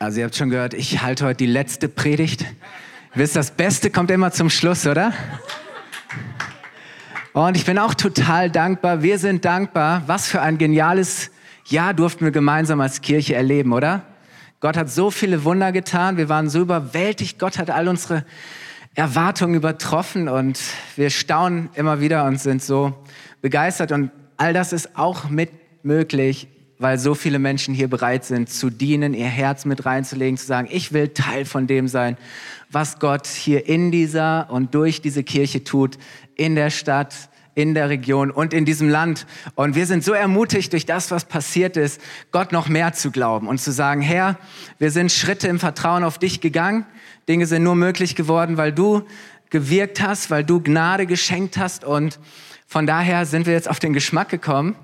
Also ihr habt schon gehört, ich halte heute die letzte Predigt. Wisst, das Beste kommt immer zum Schluss, oder? Und ich bin auch total dankbar. Wir sind dankbar. Was für ein geniales Jahr durften wir gemeinsam als Kirche erleben, oder? Gott hat so viele Wunder getan. Wir waren so überwältigt. Gott hat all unsere Erwartungen übertroffen und wir staunen immer wieder und sind so begeistert. Und all das ist auch mit möglich, weil so viele Menschen hier bereit sind zu dienen, ihr Herz mit reinzulegen, zu sagen, ich will Teil von dem sein, was Gott hier in dieser und durch diese Kirche tut, in der Stadt, in der Region und in diesem Land. Und wir sind so ermutigt durch das, was passiert ist, Gott noch mehr zu glauben und zu sagen, Herr, wir sind Schritte im Vertrauen auf dich gegangen. Dinge sind nur möglich geworden, weil du gewirkt hast, weil du Gnade geschenkt hast. Und von daher sind wir jetzt auf den Geschmack gekommen,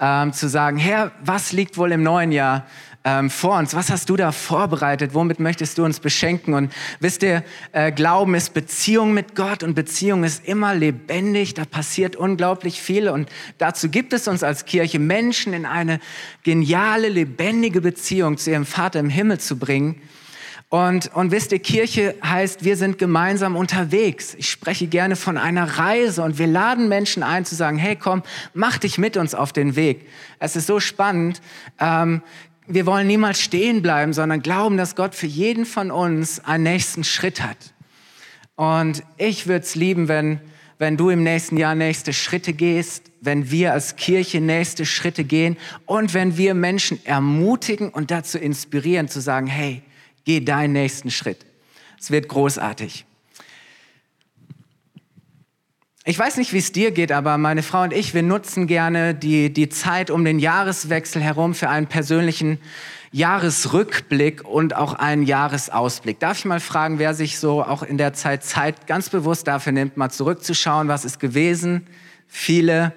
ähm, zu sagen, Herr, was liegt wohl im neuen Jahr ähm, vor uns? Was hast du da vorbereitet? Womit möchtest du uns beschenken? Und wisst ihr, äh, Glauben ist Beziehung mit Gott und Beziehung ist immer lebendig. Da passiert unglaublich viel und dazu gibt es uns als Kirche Menschen in eine geniale, lebendige Beziehung zu ihrem Vater im Himmel zu bringen. Und, und wisst ihr, Kirche heißt, wir sind gemeinsam unterwegs. Ich spreche gerne von einer Reise und wir laden Menschen ein zu sagen, hey komm, mach dich mit uns auf den Weg. Es ist so spannend. Ähm, wir wollen niemals stehen bleiben, sondern glauben, dass Gott für jeden von uns einen nächsten Schritt hat. Und ich würde es lieben, wenn, wenn du im nächsten Jahr nächste Schritte gehst, wenn wir als Kirche nächste Schritte gehen und wenn wir Menschen ermutigen und dazu inspirieren zu sagen, hey, Geh deinen nächsten Schritt. Es wird großartig. Ich weiß nicht, wie es dir geht, aber meine Frau und ich, wir nutzen gerne die, die Zeit um den Jahreswechsel herum für einen persönlichen Jahresrückblick und auch einen Jahresausblick. Darf ich mal fragen, wer sich so auch in der Zeit Zeit ganz bewusst dafür nimmt, mal zurückzuschauen, was ist gewesen? Viele.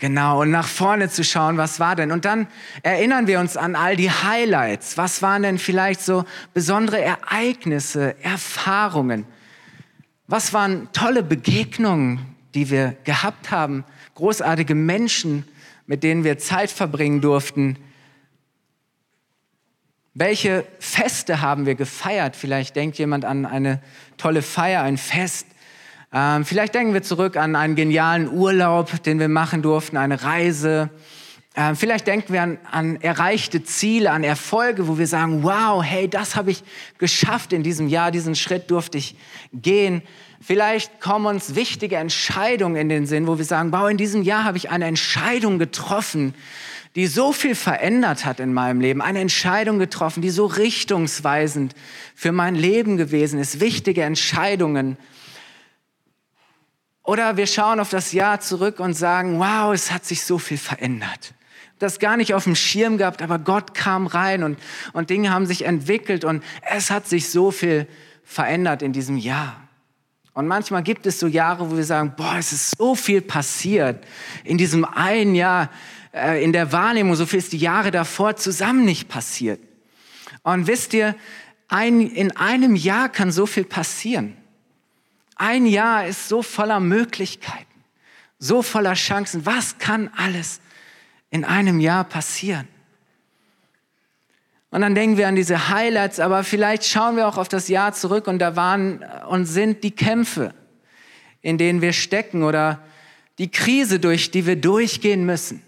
Genau, und nach vorne zu schauen, was war denn? Und dann erinnern wir uns an all die Highlights. Was waren denn vielleicht so besondere Ereignisse, Erfahrungen? Was waren tolle Begegnungen, die wir gehabt haben? Großartige Menschen, mit denen wir Zeit verbringen durften. Welche Feste haben wir gefeiert? Vielleicht denkt jemand an eine tolle Feier, ein Fest. Ähm, vielleicht denken wir zurück an einen genialen Urlaub, den wir machen durften, eine Reise. Ähm, vielleicht denken wir an, an erreichte Ziele, an Erfolge, wo wir sagen, wow, hey, das habe ich geschafft in diesem Jahr, diesen Schritt durfte ich gehen. Vielleicht kommen uns wichtige Entscheidungen in den Sinn, wo wir sagen, wow, in diesem Jahr habe ich eine Entscheidung getroffen, die so viel verändert hat in meinem Leben, eine Entscheidung getroffen, die so richtungsweisend für mein Leben gewesen ist, wichtige Entscheidungen. Oder wir schauen auf das Jahr zurück und sagen, wow, es hat sich so viel verändert. Das gar nicht auf dem Schirm gehabt, aber Gott kam rein und, und Dinge haben sich entwickelt und es hat sich so viel verändert in diesem Jahr. Und manchmal gibt es so Jahre, wo wir sagen, boah, es ist so viel passiert in diesem einen Jahr, äh, in der Wahrnehmung, so viel ist die Jahre davor zusammen nicht passiert. Und wisst ihr, ein, in einem Jahr kann so viel passieren. Ein Jahr ist so voller Möglichkeiten, so voller Chancen. Was kann alles in einem Jahr passieren? Und dann denken wir an diese Highlights, aber vielleicht schauen wir auch auf das Jahr zurück und da waren und sind die Kämpfe, in denen wir stecken oder die Krise, durch die wir durchgehen müssen.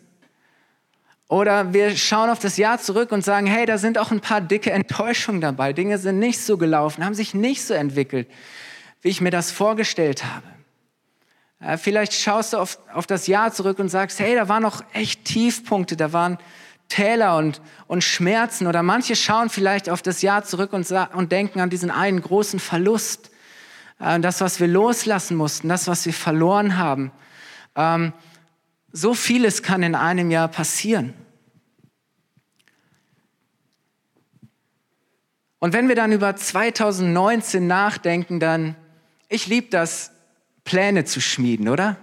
Oder wir schauen auf das Jahr zurück und sagen, hey, da sind auch ein paar dicke Enttäuschungen dabei. Dinge sind nicht so gelaufen, haben sich nicht so entwickelt, wie ich mir das vorgestellt habe. Vielleicht schaust du auf, auf das Jahr zurück und sagst, hey, da waren noch echt Tiefpunkte, da waren Täler und, und Schmerzen. Oder manche schauen vielleicht auf das Jahr zurück und, und denken an diesen einen großen Verlust, äh, das, was wir loslassen mussten, das, was wir verloren haben. Ähm, so vieles kann in einem Jahr passieren. Und wenn wir dann über 2019 nachdenken, dann ich liebe das, Pläne zu schmieden, oder?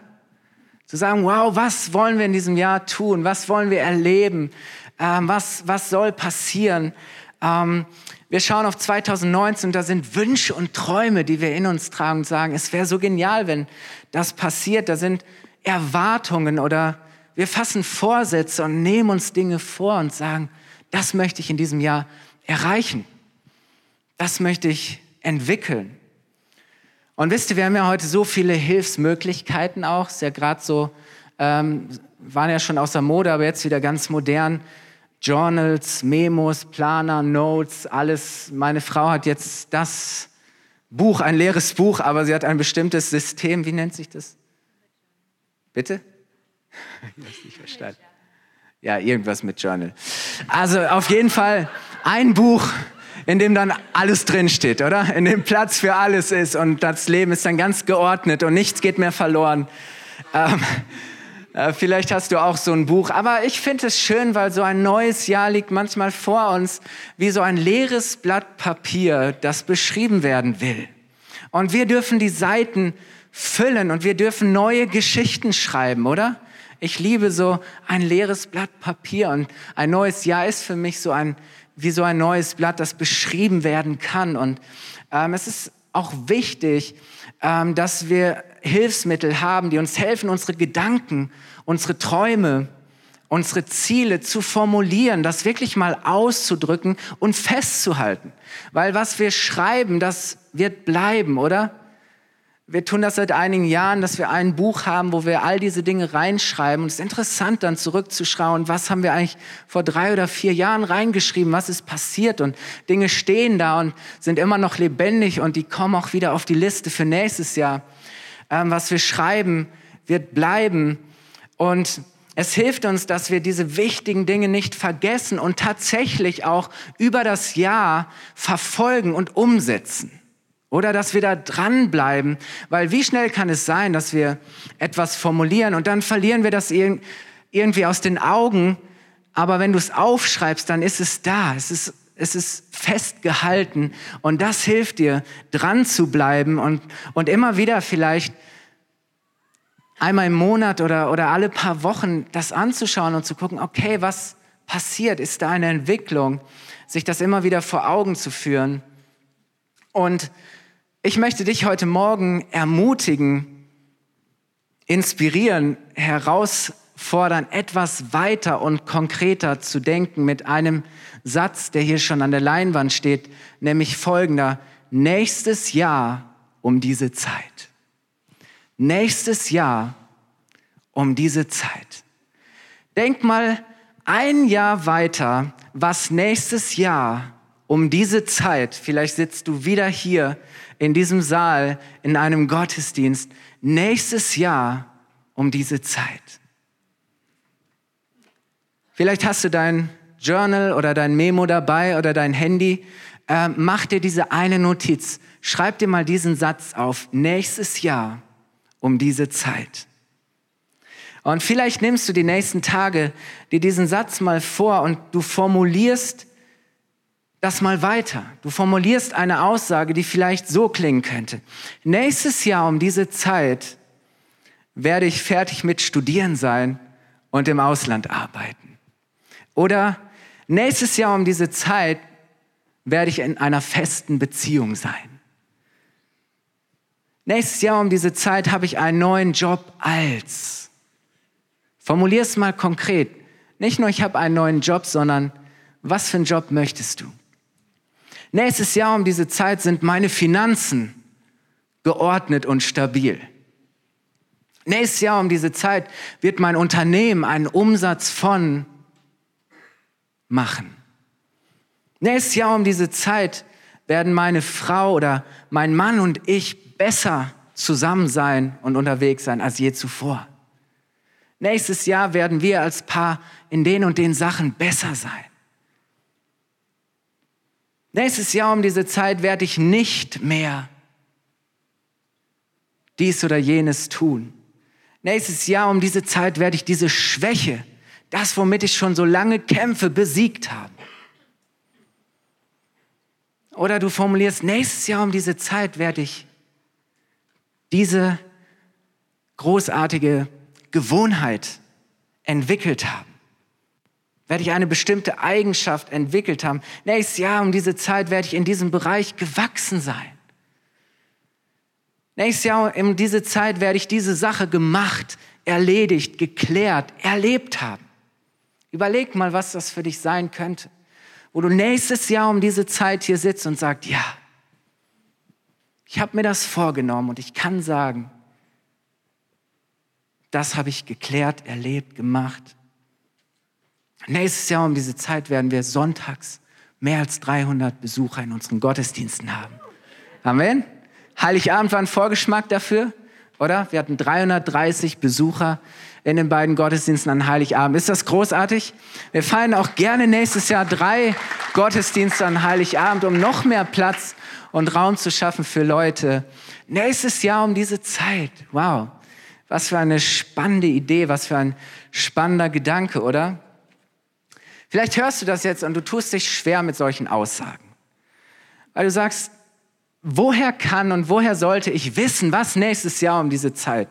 Zu sagen, wow, was wollen wir in diesem Jahr tun? Was wollen wir erleben? Ähm, was, was soll passieren? Ähm, wir schauen auf 2019 da sind Wünsche und Träume, die wir in uns tragen und sagen, es wäre so genial, wenn das passiert. Da sind Erwartungen oder wir fassen Vorsätze und nehmen uns Dinge vor und sagen, das möchte ich in diesem Jahr erreichen. Das möchte ich entwickeln. Und wisst ihr, wir haben ja heute so viele Hilfsmöglichkeiten auch. Ist ja gerade so, ähm, waren ja schon außer Mode, aber jetzt wieder ganz modern. Journals, Memos, Planer, Notes, alles. Meine Frau hat jetzt das Buch, ein leeres Buch, aber sie hat ein bestimmtes System. Wie nennt sich das? Bitte? Ich habe nicht verstanden. Ja, irgendwas mit Journal. Also auf jeden Fall ein Buch, in dem dann alles drinsteht, oder? In dem Platz für alles ist und das Leben ist dann ganz geordnet und nichts geht mehr verloren. Ähm, äh, vielleicht hast du auch so ein Buch, aber ich finde es schön, weil so ein neues Jahr liegt manchmal vor uns wie so ein leeres Blatt Papier, das beschrieben werden will. Und wir dürfen die Seiten füllen und wir dürfen neue Geschichten schreiben, oder? Ich liebe so ein leeres Blatt Papier und ein neues Jahr ist für mich so ein, wie so ein neues Blatt, das beschrieben werden kann. Und ähm, es ist auch wichtig, ähm, dass wir Hilfsmittel haben, die uns helfen, unsere Gedanken, unsere Träume, unsere Ziele zu formulieren, das wirklich mal auszudrücken und festzuhalten. Weil was wir schreiben, das wird bleiben, oder? Wir tun das seit einigen Jahren, dass wir ein Buch haben, wo wir all diese Dinge reinschreiben. Und es ist interessant, dann zurückzuschauen, was haben wir eigentlich vor drei oder vier Jahren reingeschrieben, was ist passiert. Und Dinge stehen da und sind immer noch lebendig und die kommen auch wieder auf die Liste für nächstes Jahr. Ähm, was wir schreiben, wird bleiben. Und es hilft uns, dass wir diese wichtigen Dinge nicht vergessen und tatsächlich auch über das Jahr verfolgen und umsetzen. Oder dass wir da dranbleiben, weil wie schnell kann es sein, dass wir etwas formulieren und dann verlieren wir das irgendwie aus den Augen. Aber wenn du es aufschreibst, dann ist es da. Es ist, es ist festgehalten und das hilft dir, dran zu bleiben und, und immer wieder vielleicht einmal im Monat oder, oder alle paar Wochen das anzuschauen und zu gucken, okay, was passiert? Ist da eine Entwicklung? Sich das immer wieder vor Augen zu führen. Und ich möchte dich heute Morgen ermutigen, inspirieren, herausfordern, etwas weiter und konkreter zu denken mit einem Satz, der hier schon an der Leinwand steht, nämlich folgender. Nächstes Jahr um diese Zeit. Nächstes Jahr um diese Zeit. Denk mal ein Jahr weiter, was nächstes Jahr um diese Zeit, vielleicht sitzt du wieder hier in diesem Saal in einem Gottesdienst nächstes Jahr um diese Zeit. Vielleicht hast du dein Journal oder dein Memo dabei oder dein Handy. Äh, mach dir diese eine Notiz. Schreib dir mal diesen Satz auf. Nächstes Jahr um diese Zeit. Und vielleicht nimmst du die nächsten Tage dir diesen Satz mal vor und du formulierst das mal weiter. Du formulierst eine Aussage, die vielleicht so klingen könnte. Nächstes Jahr um diese Zeit werde ich fertig mit Studieren sein und im Ausland arbeiten. Oder nächstes Jahr um diese Zeit werde ich in einer festen Beziehung sein. Nächstes Jahr um diese Zeit habe ich einen neuen Job als. Formulier es mal konkret. Nicht nur ich habe einen neuen Job, sondern was für einen Job möchtest du? Nächstes Jahr um diese Zeit sind meine Finanzen geordnet und stabil. Nächstes Jahr um diese Zeit wird mein Unternehmen einen Umsatz von machen. Nächstes Jahr um diese Zeit werden meine Frau oder mein Mann und ich besser zusammen sein und unterwegs sein als je zuvor. Nächstes Jahr werden wir als Paar in den und den Sachen besser sein. Nächstes Jahr um diese Zeit werde ich nicht mehr dies oder jenes tun. Nächstes Jahr um diese Zeit werde ich diese Schwäche, das, womit ich schon so lange kämpfe, besiegt haben. Oder du formulierst, nächstes Jahr um diese Zeit werde ich diese großartige Gewohnheit entwickelt haben werde ich eine bestimmte Eigenschaft entwickelt haben. Nächstes Jahr um diese Zeit werde ich in diesem Bereich gewachsen sein. Nächstes Jahr um diese Zeit werde ich diese Sache gemacht, erledigt, geklärt, erlebt haben. Überleg mal, was das für dich sein könnte. wo du nächstes Jahr um diese Zeit hier sitzt und sagst, ja, ich habe mir das vorgenommen und ich kann sagen, das habe ich geklärt, erlebt, gemacht. Nächstes Jahr um diese Zeit werden wir sonntags mehr als 300 Besucher in unseren Gottesdiensten haben. Amen. Heiligabend war ein Vorgeschmack dafür, oder? Wir hatten 330 Besucher in den beiden Gottesdiensten an Heiligabend. Ist das großartig? Wir feiern auch gerne nächstes Jahr drei Gottesdienste an Heiligabend, um noch mehr Platz und Raum zu schaffen für Leute. Nächstes Jahr um diese Zeit. Wow. Was für eine spannende Idee, was für ein spannender Gedanke, oder? Vielleicht hörst du das jetzt und du tust dich schwer mit solchen Aussagen. Weil du sagst, woher kann und woher sollte ich wissen, was nächstes Jahr um diese Zeit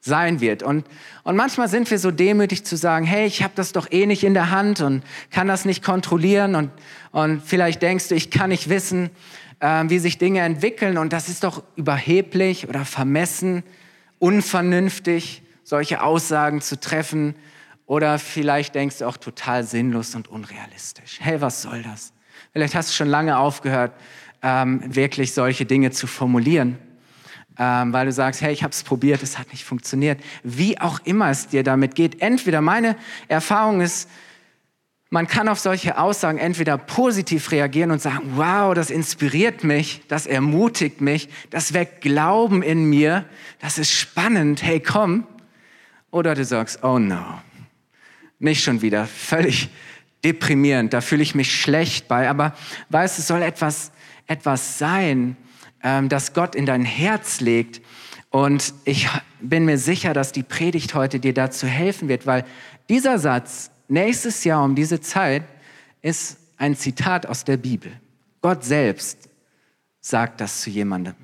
sein wird. Und, und manchmal sind wir so demütig zu sagen, hey, ich habe das doch eh nicht in der Hand und kann das nicht kontrollieren. Und, und vielleicht denkst du, ich kann nicht wissen, äh, wie sich Dinge entwickeln. Und das ist doch überheblich oder vermessen, unvernünftig, solche Aussagen zu treffen. Oder vielleicht denkst du auch total sinnlos und unrealistisch. Hey, was soll das? Vielleicht hast du schon lange aufgehört, ähm, wirklich solche Dinge zu formulieren, ähm, weil du sagst, hey, ich habe es probiert, es hat nicht funktioniert. Wie auch immer es dir damit geht. Entweder meine Erfahrung ist, man kann auf solche Aussagen entweder positiv reagieren und sagen, wow, das inspiriert mich, das ermutigt mich, das weckt Glauben in mir, das ist spannend, hey, komm. Oder du sagst, oh no, nicht schon wieder, völlig deprimierend, da fühle ich mich schlecht bei. Aber weißt, es soll etwas, etwas sein, ähm, das Gott in dein Herz legt. Und ich bin mir sicher, dass die Predigt heute dir dazu helfen wird, weil dieser Satz, nächstes Jahr um diese Zeit, ist ein Zitat aus der Bibel. Gott selbst sagt das zu jemandem.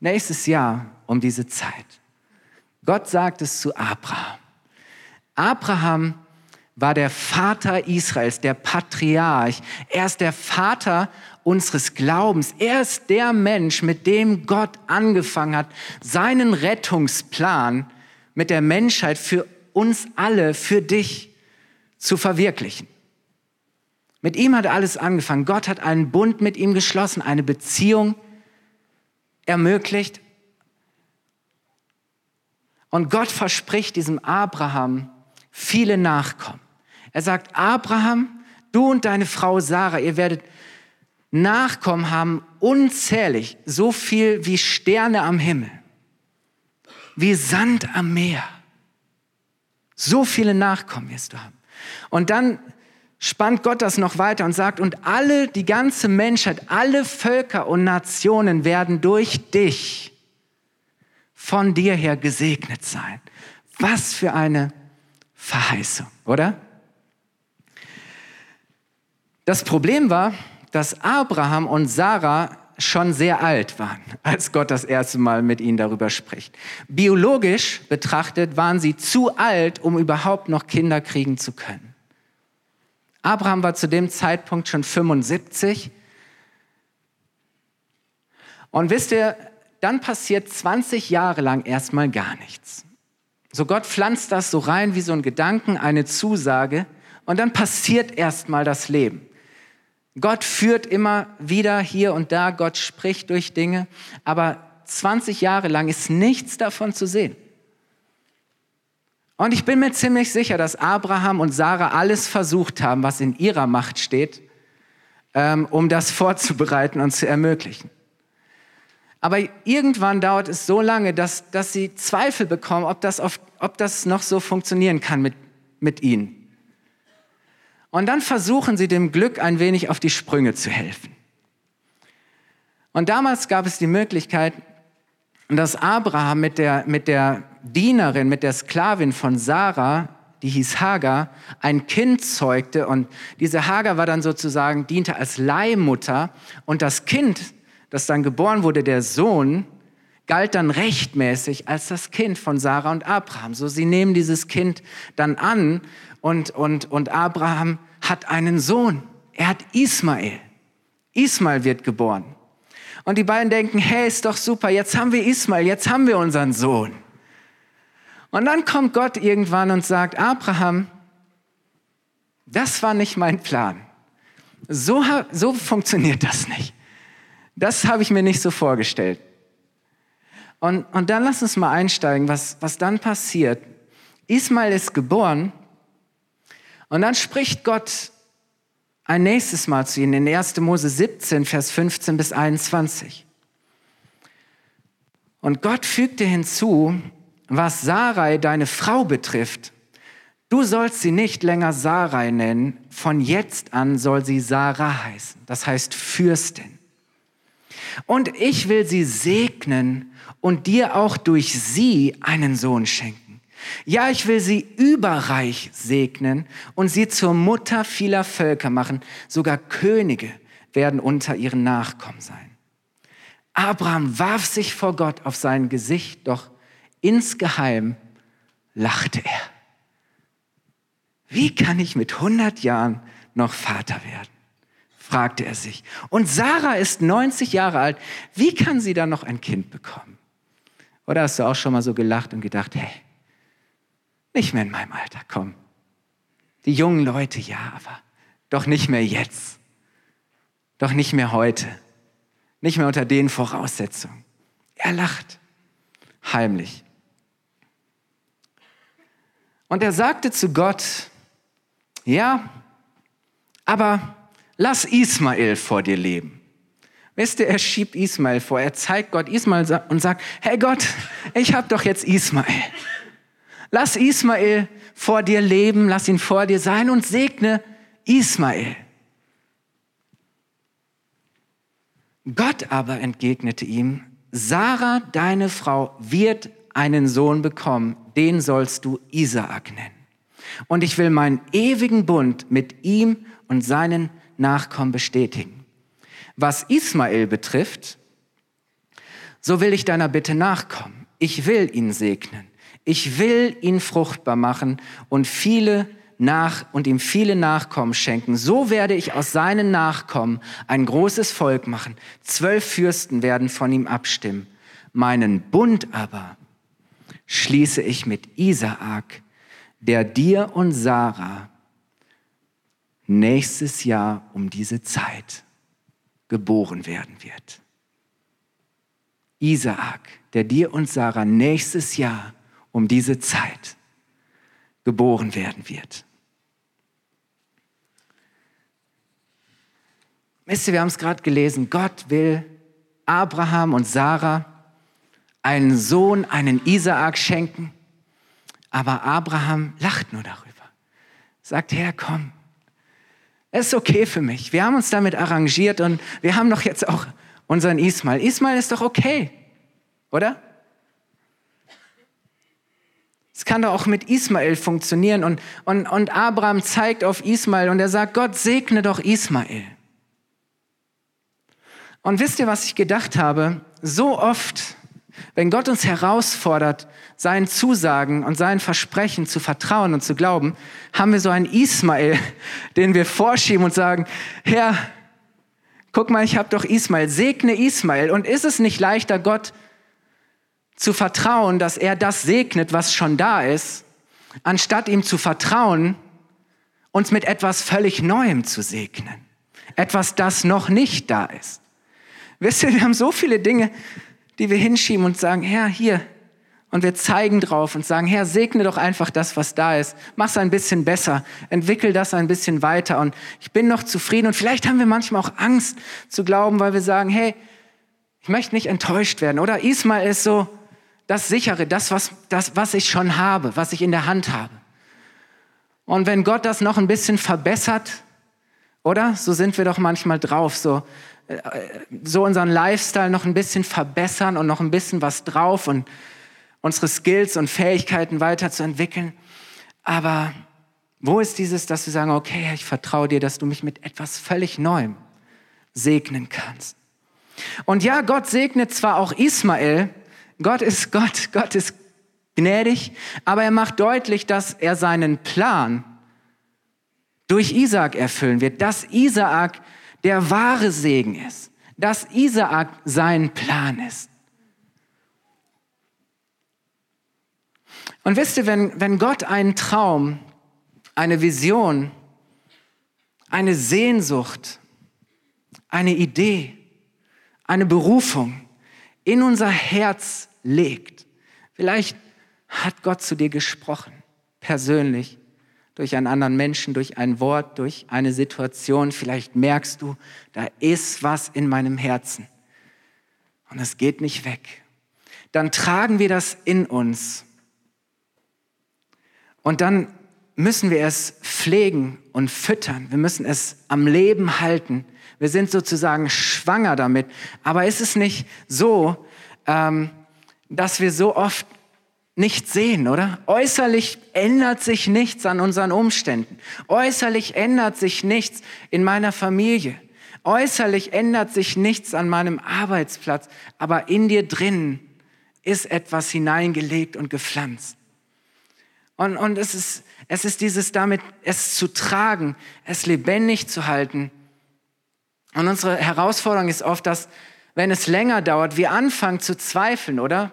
Nächstes Jahr um diese Zeit. Gott sagt es zu Abraham. Abraham war der Vater Israels, der Patriarch. Er ist der Vater unseres Glaubens. Er ist der Mensch, mit dem Gott angefangen hat, seinen Rettungsplan mit der Menschheit für uns alle, für dich zu verwirklichen. Mit ihm hat alles angefangen. Gott hat einen Bund mit ihm geschlossen, eine Beziehung ermöglicht. Und Gott verspricht diesem Abraham, viele Nachkommen. Er sagt, Abraham, du und deine Frau Sarah, ihr werdet Nachkommen haben, unzählig, so viel wie Sterne am Himmel, wie Sand am Meer. So viele Nachkommen wirst du haben. Und dann spannt Gott das noch weiter und sagt, und alle, die ganze Menschheit, alle Völker und Nationen werden durch dich von dir her gesegnet sein. Was für eine Verheißung, oder? Das Problem war, dass Abraham und Sarah schon sehr alt waren, als Gott das erste Mal mit ihnen darüber spricht. Biologisch betrachtet waren sie zu alt, um überhaupt noch Kinder kriegen zu können. Abraham war zu dem Zeitpunkt schon 75. Und wisst ihr, dann passiert 20 Jahre lang erstmal gar nichts. So Gott pflanzt das so rein wie so ein Gedanken, eine Zusage und dann passiert erstmal das Leben. Gott führt immer wieder hier und da, Gott spricht durch Dinge, aber 20 Jahre lang ist nichts davon zu sehen. Und ich bin mir ziemlich sicher, dass Abraham und Sarah alles versucht haben, was in ihrer Macht steht, ähm, um das vorzubereiten und zu ermöglichen. Aber irgendwann dauert es so lange, dass, dass sie Zweifel bekommen, ob das, auf, ob das noch so funktionieren kann mit, mit ihnen. Und dann versuchen sie dem Glück ein wenig auf die Sprünge zu helfen. Und damals gab es die Möglichkeit, dass Abraham mit der, mit der Dienerin, mit der Sklavin von Sarah, die hieß Hagar, ein Kind zeugte. Und diese Hagar war dann sozusagen, diente als Leihmutter. Und das Kind das dann geboren wurde, der Sohn, galt dann rechtmäßig als das Kind von Sarah und Abraham. So, sie nehmen dieses Kind dann an und, und, und Abraham hat einen Sohn. Er hat Ismael. Ismael wird geboren. Und die beiden denken, hey, ist doch super, jetzt haben wir Ismael, jetzt haben wir unseren Sohn. Und dann kommt Gott irgendwann und sagt, Abraham, das war nicht mein Plan. So, so funktioniert das nicht. Das habe ich mir nicht so vorgestellt. Und, und dann lass uns mal einsteigen, was, was dann passiert. Ismael ist geboren und dann spricht Gott ein nächstes Mal zu ihnen in 1. Mose 17, Vers 15 bis 21. Und Gott fügte hinzu, was Sarai, deine Frau, betrifft. Du sollst sie nicht länger Sarai nennen, von jetzt an soll sie Sarah heißen, das heißt Fürstin. Und ich will sie segnen und dir auch durch sie einen Sohn schenken. Ja, ich will sie überreich segnen und sie zur Mutter vieler Völker machen. Sogar Könige werden unter ihren Nachkommen sein. Abraham warf sich vor Gott auf sein Gesicht, doch insgeheim lachte er. Wie kann ich mit 100 Jahren noch Vater werden? Fragte er sich. Und Sarah ist 90 Jahre alt. Wie kann sie dann noch ein Kind bekommen? Oder hast du auch schon mal so gelacht und gedacht, hey, nicht mehr in meinem Alter, komm. Die jungen Leute, ja, aber doch nicht mehr jetzt. Doch nicht mehr heute. Nicht mehr unter den Voraussetzungen. Er lacht heimlich. Und er sagte zu Gott, ja, aber lass Ismael vor dir leben. Wisst ihr, er schiebt Ismael vor. Er zeigt Gott Ismael und sagt, hey Gott, ich habe doch jetzt Ismael. Lass Ismael vor dir leben, lass ihn vor dir sein und segne Ismael. Gott aber entgegnete ihm, Sarah, deine Frau, wird einen Sohn bekommen, den sollst du Isaak nennen. Und ich will meinen ewigen Bund mit ihm und seinen Nachkommen bestätigen. Was Ismael betrifft, so will ich deiner Bitte nachkommen. Ich will ihn segnen. Ich will ihn fruchtbar machen und viele nach und ihm viele Nachkommen schenken. So werde ich aus seinen Nachkommen ein großes Volk machen. Zwölf Fürsten werden von ihm abstimmen. Meinen Bund aber schließe ich mit Isaak, der dir und Sarah nächstes Jahr um diese Zeit geboren werden wird. Isaak, der dir und Sarah nächstes Jahr um diese Zeit geboren werden wird. Wisst ihr, wir haben es gerade gelesen, Gott will Abraham und Sarah einen Sohn, einen Isaak schenken, aber Abraham lacht nur darüber. Sagt, Herr, komm, es ist okay für mich. Wir haben uns damit arrangiert und wir haben doch jetzt auch unseren Ismail. Ismail ist doch okay, oder? Es kann doch auch mit Ismael funktionieren. Und, und, und Abraham zeigt auf Ismael und er sagt, Gott segne doch Ismael. Und wisst ihr, was ich gedacht habe? So oft, wenn Gott uns herausfordert, seinen Zusagen und seinen Versprechen zu vertrauen und zu glauben, haben wir so einen Ismael, den wir vorschieben und sagen, Herr, guck mal, ich habe doch Ismael, segne Ismael. Und ist es nicht leichter, Gott zu vertrauen, dass er das segnet, was schon da ist, anstatt ihm zu vertrauen, uns mit etwas völlig Neuem zu segnen. Etwas, das noch nicht da ist. Wisst ihr, wir haben so viele Dinge, die wir hinschieben und sagen, Herr, hier. Und wir zeigen drauf und sagen, Herr, segne doch einfach das, was da ist. Mach es ein bisschen besser. Entwickel das ein bisschen weiter. Und ich bin noch zufrieden. Und vielleicht haben wir manchmal auch Angst zu glauben, weil wir sagen, hey, ich möchte nicht enttäuscht werden. Oder Ismael ist so, das sichere, das was, das, was ich schon habe, was ich in der Hand habe. Und wenn Gott das noch ein bisschen verbessert, oder? So sind wir doch manchmal drauf, so, so unseren Lifestyle noch ein bisschen verbessern und noch ein bisschen was drauf und unsere Skills und Fähigkeiten weiterzuentwickeln. Aber wo ist dieses, dass wir sagen, okay, ich vertraue dir, dass du mich mit etwas völlig Neuem segnen kannst? Und ja, Gott segnet zwar auch Ismael, Gott ist Gott, Gott ist gnädig, aber er macht deutlich, dass er seinen Plan durch Isaak erfüllen wird, dass Isaak der wahre Segen ist, dass Isaak sein Plan ist. Und wisst ihr, wenn, wenn Gott einen Traum, eine Vision, eine Sehnsucht, eine Idee, eine Berufung in unser Herz legt. Vielleicht hat Gott zu dir gesprochen, persönlich, durch einen anderen Menschen, durch ein Wort, durch eine Situation. Vielleicht merkst du, da ist was in meinem Herzen und es geht nicht weg. Dann tragen wir das in uns. Und dann müssen wir es pflegen und füttern. Wir müssen es am Leben halten. Wir sind sozusagen schwanger damit. Aber ist es nicht so, ähm, dass wir so oft nicht sehen, oder? Äußerlich ändert sich nichts an unseren Umständen. Äußerlich ändert sich nichts in meiner Familie. Äußerlich ändert sich nichts an meinem Arbeitsplatz. Aber in dir drin ist etwas hineingelegt und gepflanzt. Und, und es, ist, es ist dieses damit, es zu tragen, es lebendig zu halten. Und unsere Herausforderung ist oft, dass, wenn es länger dauert, wir anfangen zu zweifeln, oder?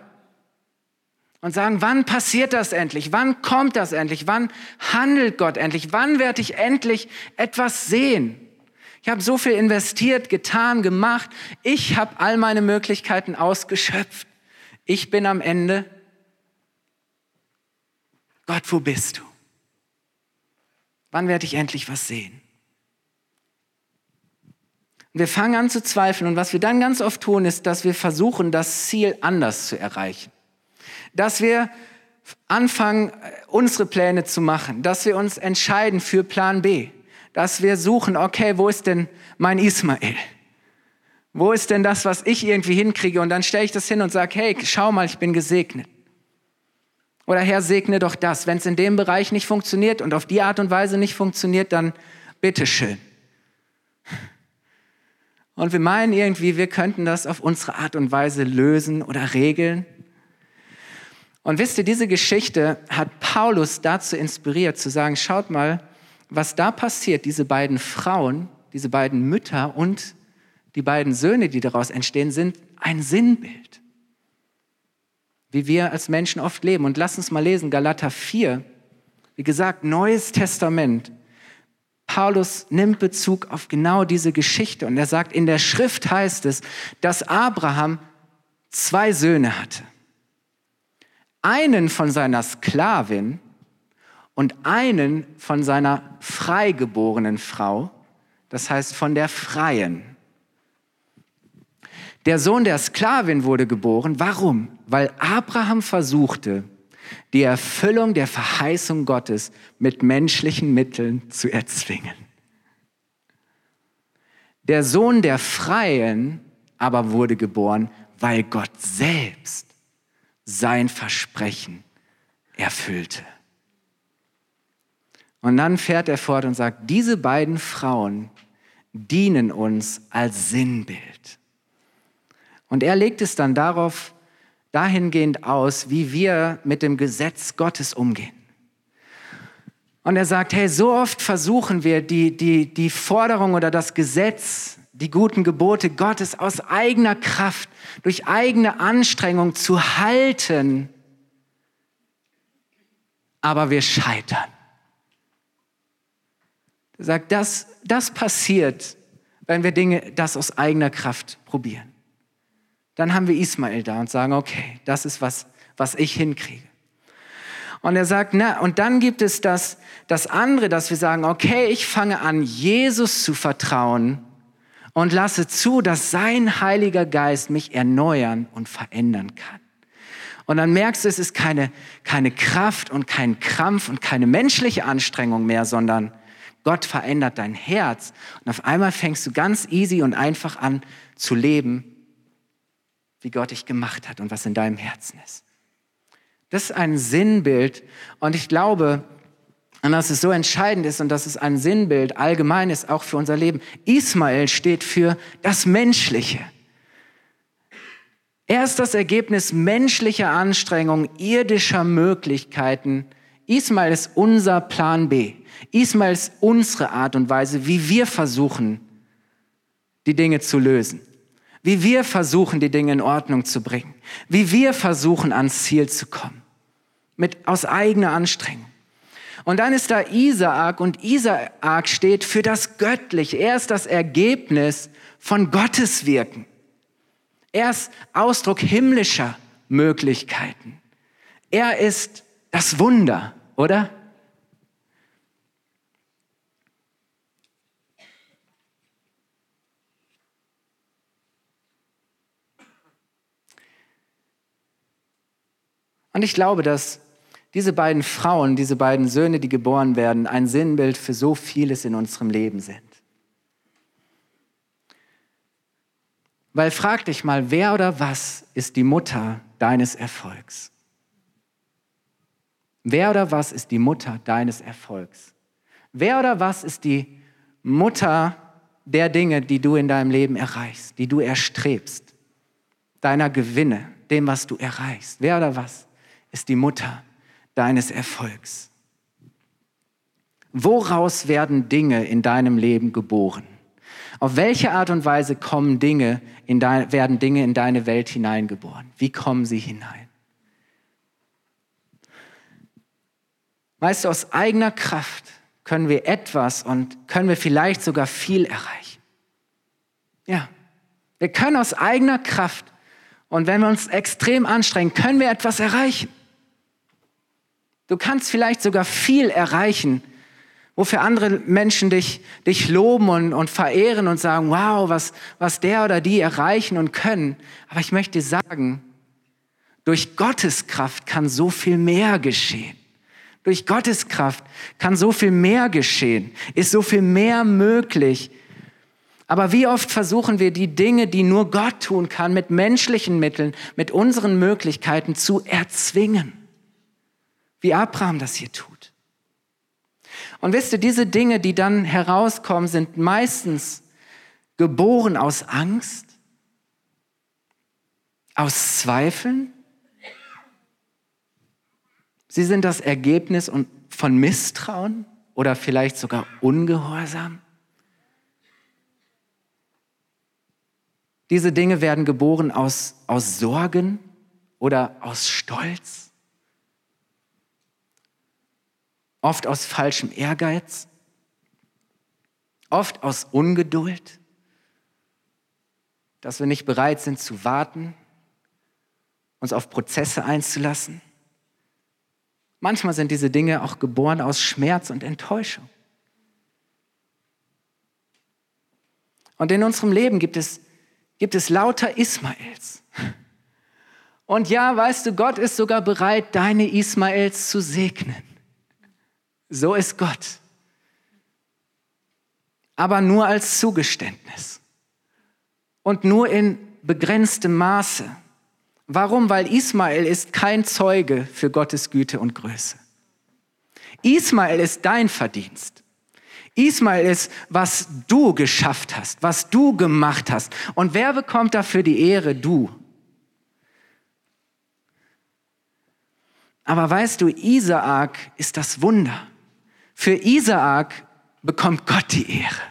Und sagen, wann passiert das endlich? Wann kommt das endlich? Wann handelt Gott endlich? Wann werde ich endlich etwas sehen? Ich habe so viel investiert, getan, gemacht. Ich habe all meine Möglichkeiten ausgeschöpft. Ich bin am Ende. Gott, wo bist du? Wann werde ich endlich was sehen? wir fangen an zu zweifeln und was wir dann ganz oft tun, ist, dass wir versuchen, das Ziel anders zu erreichen dass wir anfangen, unsere Pläne zu machen, dass wir uns entscheiden für Plan B, dass wir suchen, okay, wo ist denn mein Ismael? Wo ist denn das, was ich irgendwie hinkriege? Und dann stelle ich das hin und sage, hey, schau mal, ich bin gesegnet. Oder Herr, segne doch das. Wenn es in dem Bereich nicht funktioniert und auf die Art und Weise nicht funktioniert, dann bitteschön. Und wir meinen irgendwie, wir könnten das auf unsere Art und Weise lösen oder regeln. Und wisst ihr, diese Geschichte hat Paulus dazu inspiriert, zu sagen, schaut mal, was da passiert, diese beiden Frauen, diese beiden Mütter und die beiden Söhne, die daraus entstehen, sind ein Sinnbild. Wie wir als Menschen oft leben. Und lass uns mal lesen, Galater 4. Wie gesagt, Neues Testament. Paulus nimmt Bezug auf genau diese Geschichte und er sagt, in der Schrift heißt es, dass Abraham zwei Söhne hatte einen von seiner Sklavin und einen von seiner freigeborenen Frau, das heißt von der Freien. Der Sohn der Sklavin wurde geboren. Warum? Weil Abraham versuchte, die Erfüllung der Verheißung Gottes mit menschlichen Mitteln zu erzwingen. Der Sohn der Freien aber wurde geboren, weil Gott selbst sein Versprechen erfüllte. Und dann fährt er fort und sagt, diese beiden Frauen dienen uns als Sinnbild. Und er legt es dann darauf, dahingehend aus, wie wir mit dem Gesetz Gottes umgehen. Und er sagt, hey, so oft versuchen wir die, die, die Forderung oder das Gesetz die guten Gebote Gottes aus eigener Kraft, durch eigene Anstrengung zu halten, aber wir scheitern. Er sagt, das, das passiert, wenn wir Dinge, das aus eigener Kraft probieren. Dann haben wir Ismael da und sagen, okay, das ist was, was ich hinkriege. Und er sagt, na, und dann gibt es das, das andere, dass wir sagen, okay, ich fange an, Jesus zu vertrauen und lasse zu, dass sein Heiliger Geist mich erneuern und verändern kann. Und dann merkst du, es ist keine, keine Kraft und kein Krampf und keine menschliche Anstrengung mehr, sondern Gott verändert dein Herz. Und auf einmal fängst du ganz easy und einfach an zu leben, wie Gott dich gemacht hat und was in deinem Herzen ist. Das ist ein Sinnbild. Und ich glaube, und dass es so entscheidend ist und dass es ein Sinnbild allgemein ist, auch für unser Leben. Ismael steht für das Menschliche. Er ist das Ergebnis menschlicher Anstrengungen, irdischer Möglichkeiten. Ismael ist unser Plan B. Ismael ist unsere Art und Weise, wie wir versuchen, die Dinge zu lösen. Wie wir versuchen, die Dinge in Ordnung zu bringen. Wie wir versuchen, ans Ziel zu kommen. Mit, aus eigener Anstrengung. Und dann ist da Isaak und Isaak steht für das Göttliche. Er ist das Ergebnis von Gottes Wirken. Er ist Ausdruck himmlischer Möglichkeiten. Er ist das Wunder, oder? Und ich glaube, dass diese beiden Frauen, diese beiden Söhne, die geboren werden, ein Sinnbild für so vieles in unserem Leben sind. Weil frag dich mal, wer oder was ist die Mutter deines Erfolgs? Wer oder was ist die Mutter deines Erfolgs? Wer oder was ist die Mutter der Dinge, die du in deinem Leben erreichst, die du erstrebst, deiner Gewinne, dem, was du erreichst? Wer oder was ist die Mutter deines Erfolgs? Woraus werden Dinge in deinem Leben geboren? Auf welche Art und Weise kommen Dinge in dein, werden Dinge in deine Welt hineingeboren? Wie kommen sie hinein? Weißt du, aus eigener Kraft können wir etwas und können wir vielleicht sogar viel erreichen. Ja, wir können aus eigener Kraft und wenn wir uns extrem anstrengen, können wir etwas erreichen. Du kannst vielleicht sogar viel erreichen, wofür andere Menschen dich, dich loben und, und verehren und sagen, wow, was, was der oder die erreichen und können. Aber ich möchte sagen, durch Gottes Kraft kann so viel mehr geschehen. Durch Gottes Kraft kann so viel mehr geschehen, ist so viel mehr möglich. Aber wie oft versuchen wir die Dinge, die nur Gott tun kann, mit menschlichen Mitteln, mit unseren Möglichkeiten zu erzwingen? Wie Abraham das hier tut. Und wisst ihr, diese Dinge, die dann herauskommen, sind meistens geboren aus Angst, aus Zweifeln. Sie sind das Ergebnis von Misstrauen oder vielleicht sogar Ungehorsam. Diese Dinge werden geboren aus, aus Sorgen oder aus Stolz oft aus falschem Ehrgeiz, oft aus Ungeduld, dass wir nicht bereit sind zu warten, uns auf Prozesse einzulassen. Manchmal sind diese Dinge auch geboren aus Schmerz und Enttäuschung. Und in unserem Leben gibt es, gibt es lauter Ismaels. Und ja, weißt du, Gott ist sogar bereit, deine Ismaels zu segnen. So ist Gott. Aber nur als Zugeständnis und nur in begrenztem Maße. Warum? Weil Ismael ist kein Zeuge für Gottes Güte und Größe. Ismael ist dein Verdienst. Ismael ist, was du geschafft hast, was du gemacht hast. Und wer bekommt dafür die Ehre? Du. Aber weißt du, Isaak ist das Wunder. Für Isaak bekommt Gott die Ehre.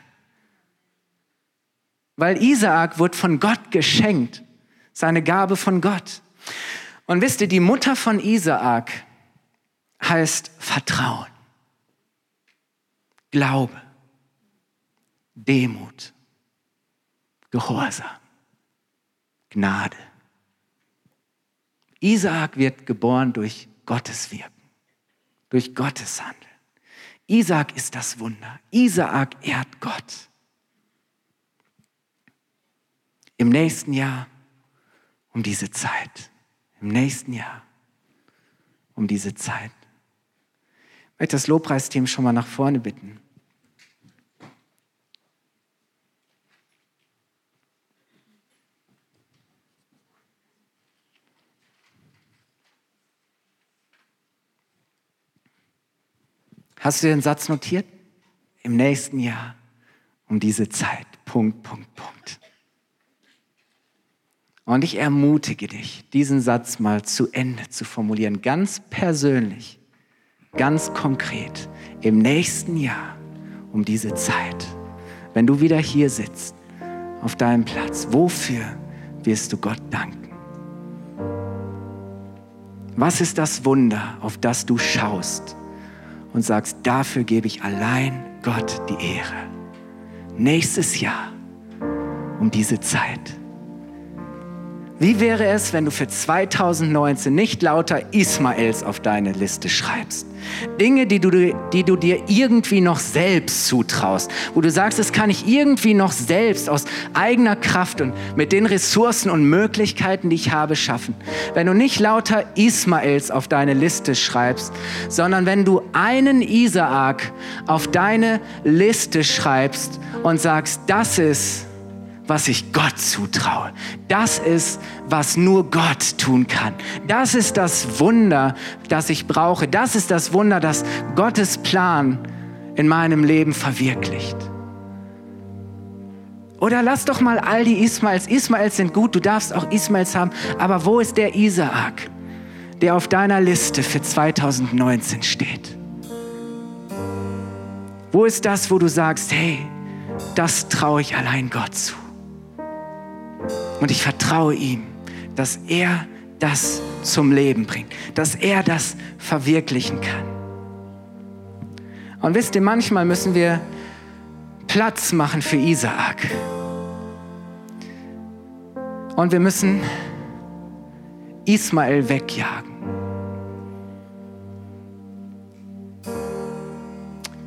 Weil Isaak wird von Gott geschenkt, seine Gabe von Gott. Und wisst ihr, die Mutter von Isaak heißt Vertrauen, Glaube, Demut, Gehorsam, Gnade. Isaak wird geboren durch Gottes Wirken, durch Gottes Handeln. Isaac ist das Wunder. Isaak ehrt Gott. Im nächsten Jahr um diese Zeit. Im nächsten Jahr um diese Zeit. Ich möchte das Lobpreisteam schon mal nach vorne bitten. Hast du den Satz notiert? Im nächsten Jahr um diese Zeit. Punkt, Punkt, Punkt. Und ich ermutige dich, diesen Satz mal zu Ende zu formulieren, ganz persönlich, ganz konkret, im nächsten Jahr um diese Zeit, wenn du wieder hier sitzt, auf deinem Platz, wofür wirst du Gott danken? Was ist das Wunder, auf das du schaust? Und sagst, dafür gebe ich allein Gott die Ehre. Nächstes Jahr um diese Zeit wie wäre es, wenn du für 2019 nicht lauter Ismaels auf deine Liste schreibst? Dinge, die du, die du dir irgendwie noch selbst zutraust, wo du sagst, das kann ich irgendwie noch selbst aus eigener Kraft und mit den Ressourcen und Möglichkeiten, die ich habe, schaffen. Wenn du nicht lauter Ismaels auf deine Liste schreibst, sondern wenn du einen Isaak auf deine Liste schreibst und sagst, das ist was ich Gott zutraue. Das ist, was nur Gott tun kann. Das ist das Wunder, das ich brauche. Das ist das Wunder, das Gottes Plan in meinem Leben verwirklicht. Oder lass doch mal all die Ismaels. Ismaels sind gut, du darfst auch Ismaels haben. Aber wo ist der Isaak, der auf deiner Liste für 2019 steht? Wo ist das, wo du sagst, hey, das traue ich allein Gott zu? Und ich vertraue ihm, dass er das zum Leben bringt, dass er das verwirklichen kann. Und wisst ihr, manchmal müssen wir Platz machen für Isaak. Und wir müssen Ismael wegjagen.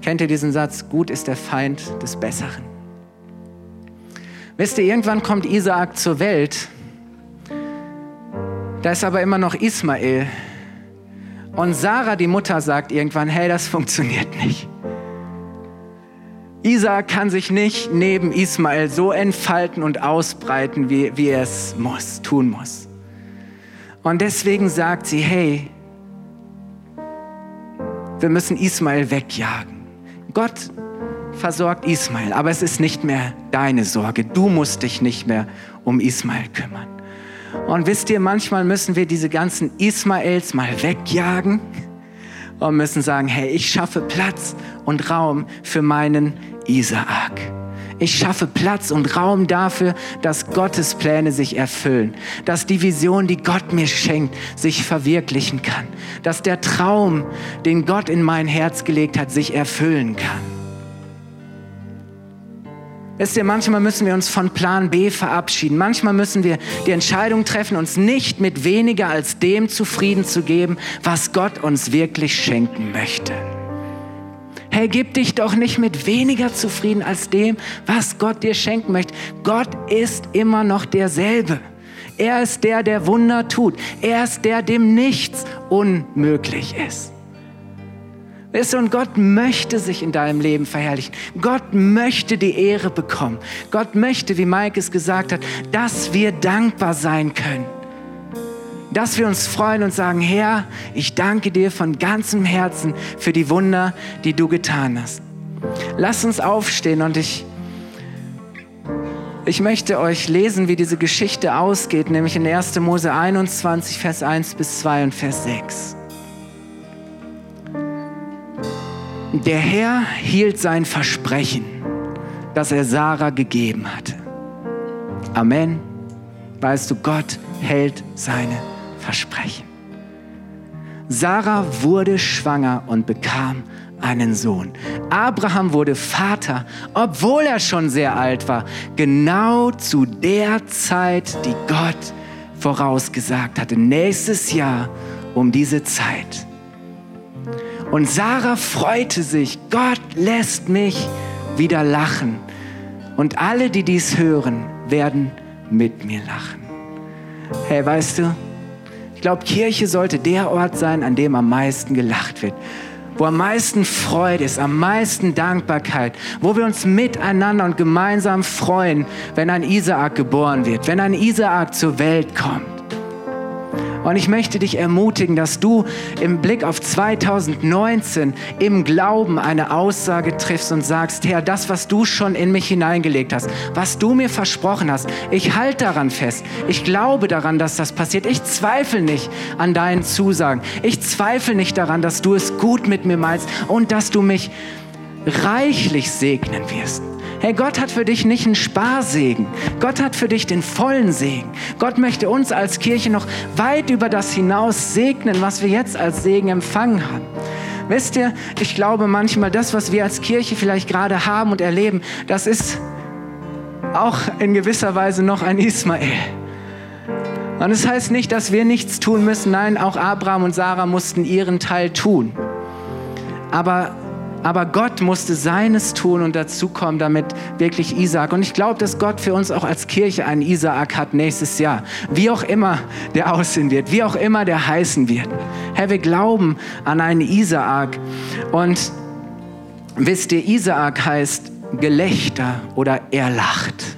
Kennt ihr diesen Satz? Gut ist der Feind des Besseren. Wisst ihr, irgendwann kommt Isaak zur Welt. Da ist aber immer noch Ismael. Und Sarah, die Mutter, sagt irgendwann, hey, das funktioniert nicht. Isaak kann sich nicht neben Ismael so entfalten und ausbreiten, wie, wie er es muss, tun muss. Und deswegen sagt sie, hey, wir müssen Ismael wegjagen. Gott versorgt Ismael, aber es ist nicht mehr deine Sorge. Du musst dich nicht mehr um Ismael kümmern. Und wisst ihr, manchmal müssen wir diese ganzen Ismaels mal wegjagen und müssen sagen, hey, ich schaffe Platz und Raum für meinen Isaak. Ich schaffe Platz und Raum dafür, dass Gottes Pläne sich erfüllen, dass die Vision, die Gott mir schenkt, sich verwirklichen kann, dass der Traum, den Gott in mein Herz gelegt hat, sich erfüllen kann. Wisst ihr, manchmal müssen wir uns von Plan B verabschieden. Manchmal müssen wir die Entscheidung treffen, uns nicht mit weniger als dem zufrieden zu geben, was Gott uns wirklich schenken möchte. Hey, gib dich doch nicht mit weniger zufrieden als dem, was Gott dir schenken möchte. Gott ist immer noch derselbe. Er ist der, der Wunder tut. Er ist der, dem nichts unmöglich ist. Weißt du, und Gott möchte sich in deinem Leben verherrlichen. Gott möchte die Ehre bekommen. Gott möchte, wie Mike es gesagt hat, dass wir dankbar sein können. Dass wir uns freuen und sagen, Herr, ich danke dir von ganzem Herzen für die Wunder, die du getan hast. Lass uns aufstehen und ich, ich möchte euch lesen, wie diese Geschichte ausgeht, nämlich in 1. Mose 21, Vers 1 bis 2 und Vers 6. Der Herr hielt sein Versprechen, das er Sarah gegeben hatte. Amen. Weißt du, Gott hält seine Versprechen. Sarah wurde schwanger und bekam einen Sohn. Abraham wurde Vater, obwohl er schon sehr alt war, genau zu der Zeit, die Gott vorausgesagt hatte. Nächstes Jahr um diese Zeit und Sarah freute sich, Gott lässt mich wieder lachen. Und alle, die dies hören, werden mit mir lachen. Hey, weißt du, ich glaube, Kirche sollte der Ort sein, an dem am meisten gelacht wird, wo am meisten Freude ist, am meisten Dankbarkeit, wo wir uns miteinander und gemeinsam freuen, wenn ein Isaak geboren wird, wenn ein Isaak zur Welt kommt. Und ich möchte dich ermutigen, dass du im Blick auf 2019 im Glauben eine Aussage triffst und sagst, Herr, das, was du schon in mich hineingelegt hast, was du mir versprochen hast, ich halte daran fest. Ich glaube daran, dass das passiert. Ich zweifle nicht an deinen Zusagen. Ich zweifle nicht daran, dass du es gut mit mir meinst und dass du mich reichlich segnen wirst. Hey, Gott hat für dich nicht einen Sparsegen. Gott hat für dich den vollen Segen. Gott möchte uns als Kirche noch weit über das hinaus segnen, was wir jetzt als Segen empfangen haben. Wisst ihr, ich glaube manchmal, das, was wir als Kirche vielleicht gerade haben und erleben, das ist auch in gewisser Weise noch ein Ismael. Und es das heißt nicht, dass wir nichts tun müssen. Nein, auch Abraham und Sarah mussten ihren Teil tun. Aber aber Gott musste seines tun und dazu kommen, damit wirklich Isaak. Und ich glaube, dass Gott für uns auch als Kirche einen Isaak hat nächstes Jahr. Wie auch immer der aussehen wird, wie auch immer der heißen wird. Herr, wir glauben an einen Isaak. Und wisst ihr, Isaak heißt Gelächter oder er lacht.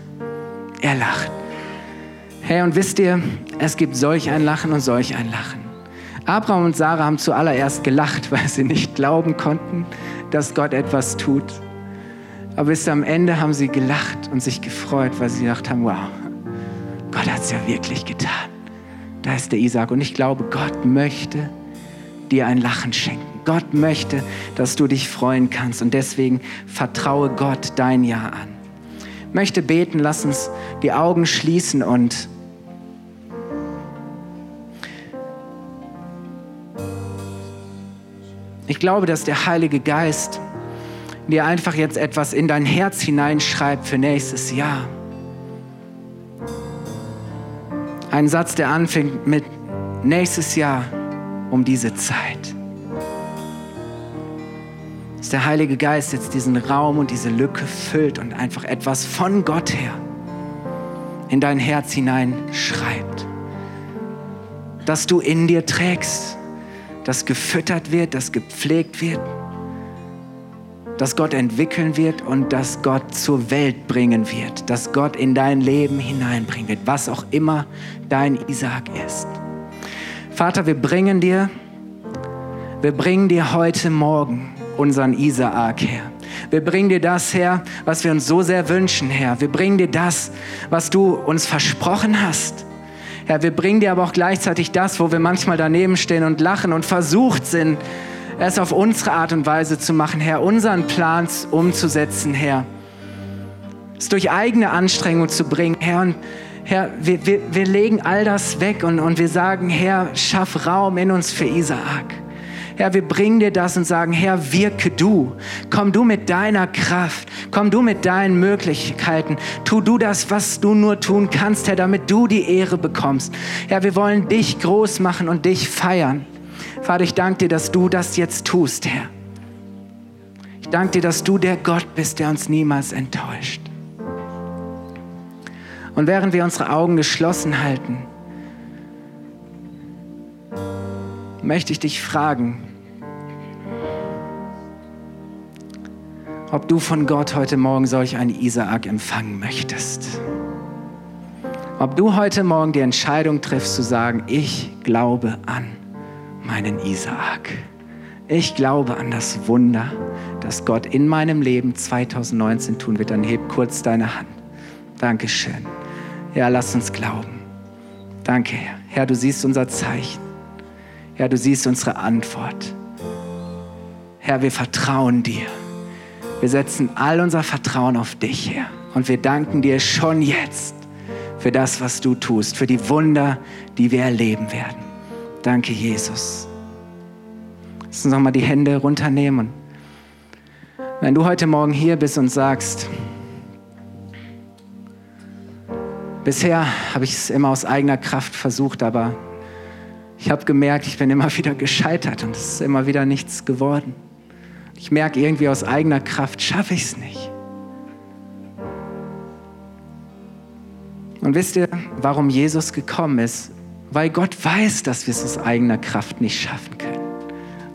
Er lacht. Herr, und wisst ihr, es gibt solch ein Lachen und solch ein Lachen. Abraham und Sarah haben zuallererst gelacht, weil sie nicht glauben konnten, dass Gott etwas tut. Aber bis am Ende haben sie gelacht und sich gefreut, weil sie gedacht haben, wow, Gott hat es ja wirklich getan. Da ist der Isaac. Und ich glaube, Gott möchte dir ein Lachen schenken. Gott möchte, dass du dich freuen kannst. Und deswegen vertraue Gott dein Ja an. Ich möchte beten, lass uns die Augen schließen und Ich glaube, dass der Heilige Geist dir einfach jetzt etwas in dein Herz hineinschreibt für nächstes Jahr. Ein Satz, der anfängt mit nächstes Jahr um diese Zeit. Dass der Heilige Geist jetzt diesen Raum und diese Lücke füllt und einfach etwas von Gott her in dein Herz hineinschreibt. Dass du in dir trägst das gefüttert wird, das gepflegt wird, das Gott entwickeln wird und das Gott zur Welt bringen wird, das Gott in dein Leben hineinbringen wird, was auch immer dein Isaak ist. Vater, wir bringen dir, wir bringen dir heute Morgen unseren Isaak her. Wir bringen dir das her, was wir uns so sehr wünschen, Herr. Wir bringen dir das, was du uns versprochen hast. Herr, wir bringen dir aber auch gleichzeitig das, wo wir manchmal daneben stehen und lachen und versucht sind, es auf unsere Art und Weise zu machen, Herr, unseren Plan umzusetzen, Herr. Es durch eigene Anstrengung zu bringen, Herr. Und Herr, wir, wir, wir legen all das weg und, und wir sagen, Herr, schaff Raum in uns für Isaak. Herr, wir bringen dir das und sagen, Herr, wirke du. Komm du mit deiner Kraft. Komm du mit deinen Möglichkeiten. Tu du das, was du nur tun kannst, Herr, damit du die Ehre bekommst. Herr, wir wollen dich groß machen und dich feiern. Vater, ich danke dir, dass du das jetzt tust, Herr. Ich danke dir, dass du der Gott bist, der uns niemals enttäuscht. Und während wir unsere Augen geschlossen halten, möchte ich dich fragen, ob du von Gott heute Morgen solch einen Isaak empfangen möchtest. Ob du heute Morgen die Entscheidung triffst zu sagen, ich glaube an meinen Isaak. Ich glaube an das Wunder, das Gott in meinem Leben 2019 tun wird. Dann heb kurz deine Hand. Dankeschön. Ja, lass uns glauben. Danke, Herr. Herr, du siehst unser Zeichen. Herr, du siehst unsere Antwort. Herr, wir vertrauen dir. Wir setzen all unser Vertrauen auf dich, Herr. Und wir danken dir schon jetzt für das, was du tust, für die Wunder, die wir erleben werden. Danke, Jesus. Lass uns nochmal die Hände runternehmen. Wenn du heute Morgen hier bist und sagst, bisher habe ich es immer aus eigener Kraft versucht, aber ich habe gemerkt, ich bin immer wieder gescheitert und es ist immer wieder nichts geworden. Ich merke irgendwie aus eigener Kraft schaffe ich es nicht. Und wisst ihr, warum Jesus gekommen ist? Weil Gott weiß, dass wir es aus eigener Kraft nicht schaffen können.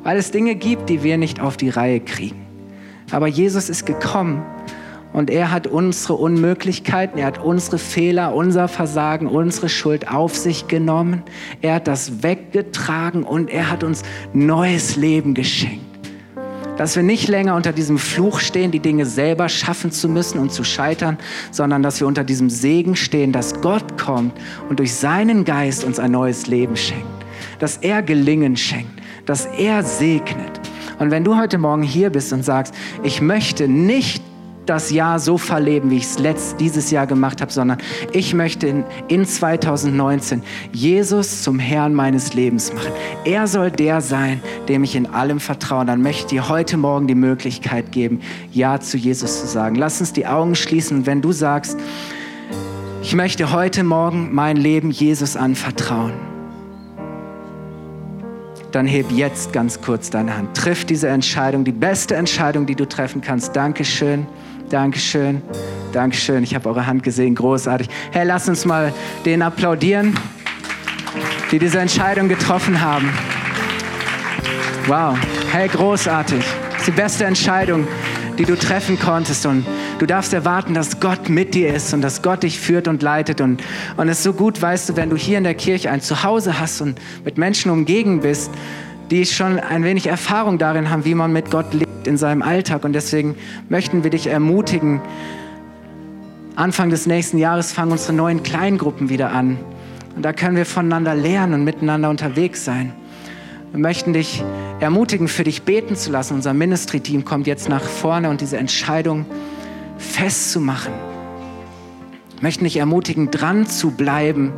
Weil es Dinge gibt, die wir nicht auf die Reihe kriegen. Aber Jesus ist gekommen, und er hat unsere Unmöglichkeiten, er hat unsere Fehler, unser Versagen, unsere Schuld auf sich genommen. Er hat das weggetragen und er hat uns neues Leben geschenkt. Dass wir nicht länger unter diesem Fluch stehen, die Dinge selber schaffen zu müssen und zu scheitern, sondern dass wir unter diesem Segen stehen, dass Gott kommt und durch seinen Geist uns ein neues Leben schenkt. Dass er Gelingen schenkt, dass er segnet. Und wenn du heute Morgen hier bist und sagst, ich möchte nicht das Jahr so verleben, wie ich es dieses Jahr gemacht habe, sondern ich möchte in, in 2019 Jesus zum Herrn meines Lebens machen. Er soll der sein, dem ich in allem vertraue. Dann möchte ich dir heute Morgen die Möglichkeit geben, Ja zu Jesus zu sagen. Lass uns die Augen schließen wenn du sagst, ich möchte heute Morgen mein Leben Jesus anvertrauen, dann heb jetzt ganz kurz deine Hand. Triff diese Entscheidung, die beste Entscheidung, die du treffen kannst. Dankeschön, Dankeschön, Dankeschön. Ich habe eure Hand gesehen, großartig. Hey, lass uns mal den applaudieren, die diese Entscheidung getroffen haben. Wow, hey, großartig. Das ist die beste Entscheidung, die du treffen konntest. Und du darfst erwarten, dass Gott mit dir ist und dass Gott dich führt und leitet. Und, und es ist so gut, weißt du, wenn du hier in der Kirche ein Zuhause hast und mit Menschen umgeben bist, die schon ein wenig Erfahrung darin haben, wie man mit Gott lebt in seinem Alltag. Und deswegen möchten wir dich ermutigen, Anfang des nächsten Jahres fangen unsere neuen Kleingruppen wieder an. Und da können wir voneinander lernen und miteinander unterwegs sein. Wir möchten dich ermutigen, für dich beten zu lassen. Unser Ministry-Team kommt jetzt nach vorne und diese Entscheidung festzumachen. Wir möchten dich ermutigen, dran zu bleiben.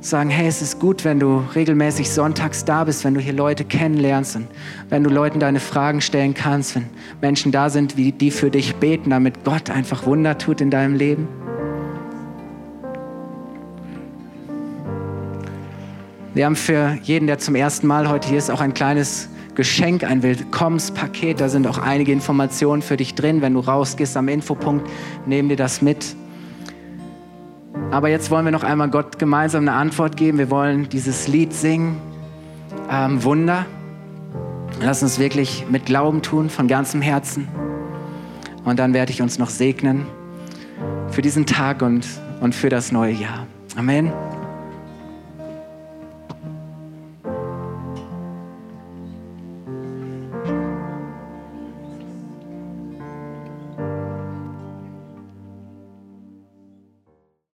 Sagen, hey, es ist gut, wenn du regelmäßig sonntags da bist, wenn du hier Leute kennenlernst und wenn du Leuten deine Fragen stellen kannst, wenn Menschen da sind, die für dich beten, damit Gott einfach Wunder tut in deinem Leben. Wir haben für jeden, der zum ersten Mal heute hier ist, auch ein kleines Geschenk, ein Willkommenspaket. Da sind auch einige Informationen für dich drin. Wenn du rausgehst am Infopunkt, nehmen dir das mit. Aber jetzt wollen wir noch einmal Gott gemeinsam eine Antwort geben. Wir wollen dieses Lied singen, ähm, Wunder. Lass uns wirklich mit Glauben tun, von ganzem Herzen. Und dann werde ich uns noch segnen für diesen Tag und, und für das neue Jahr. Amen.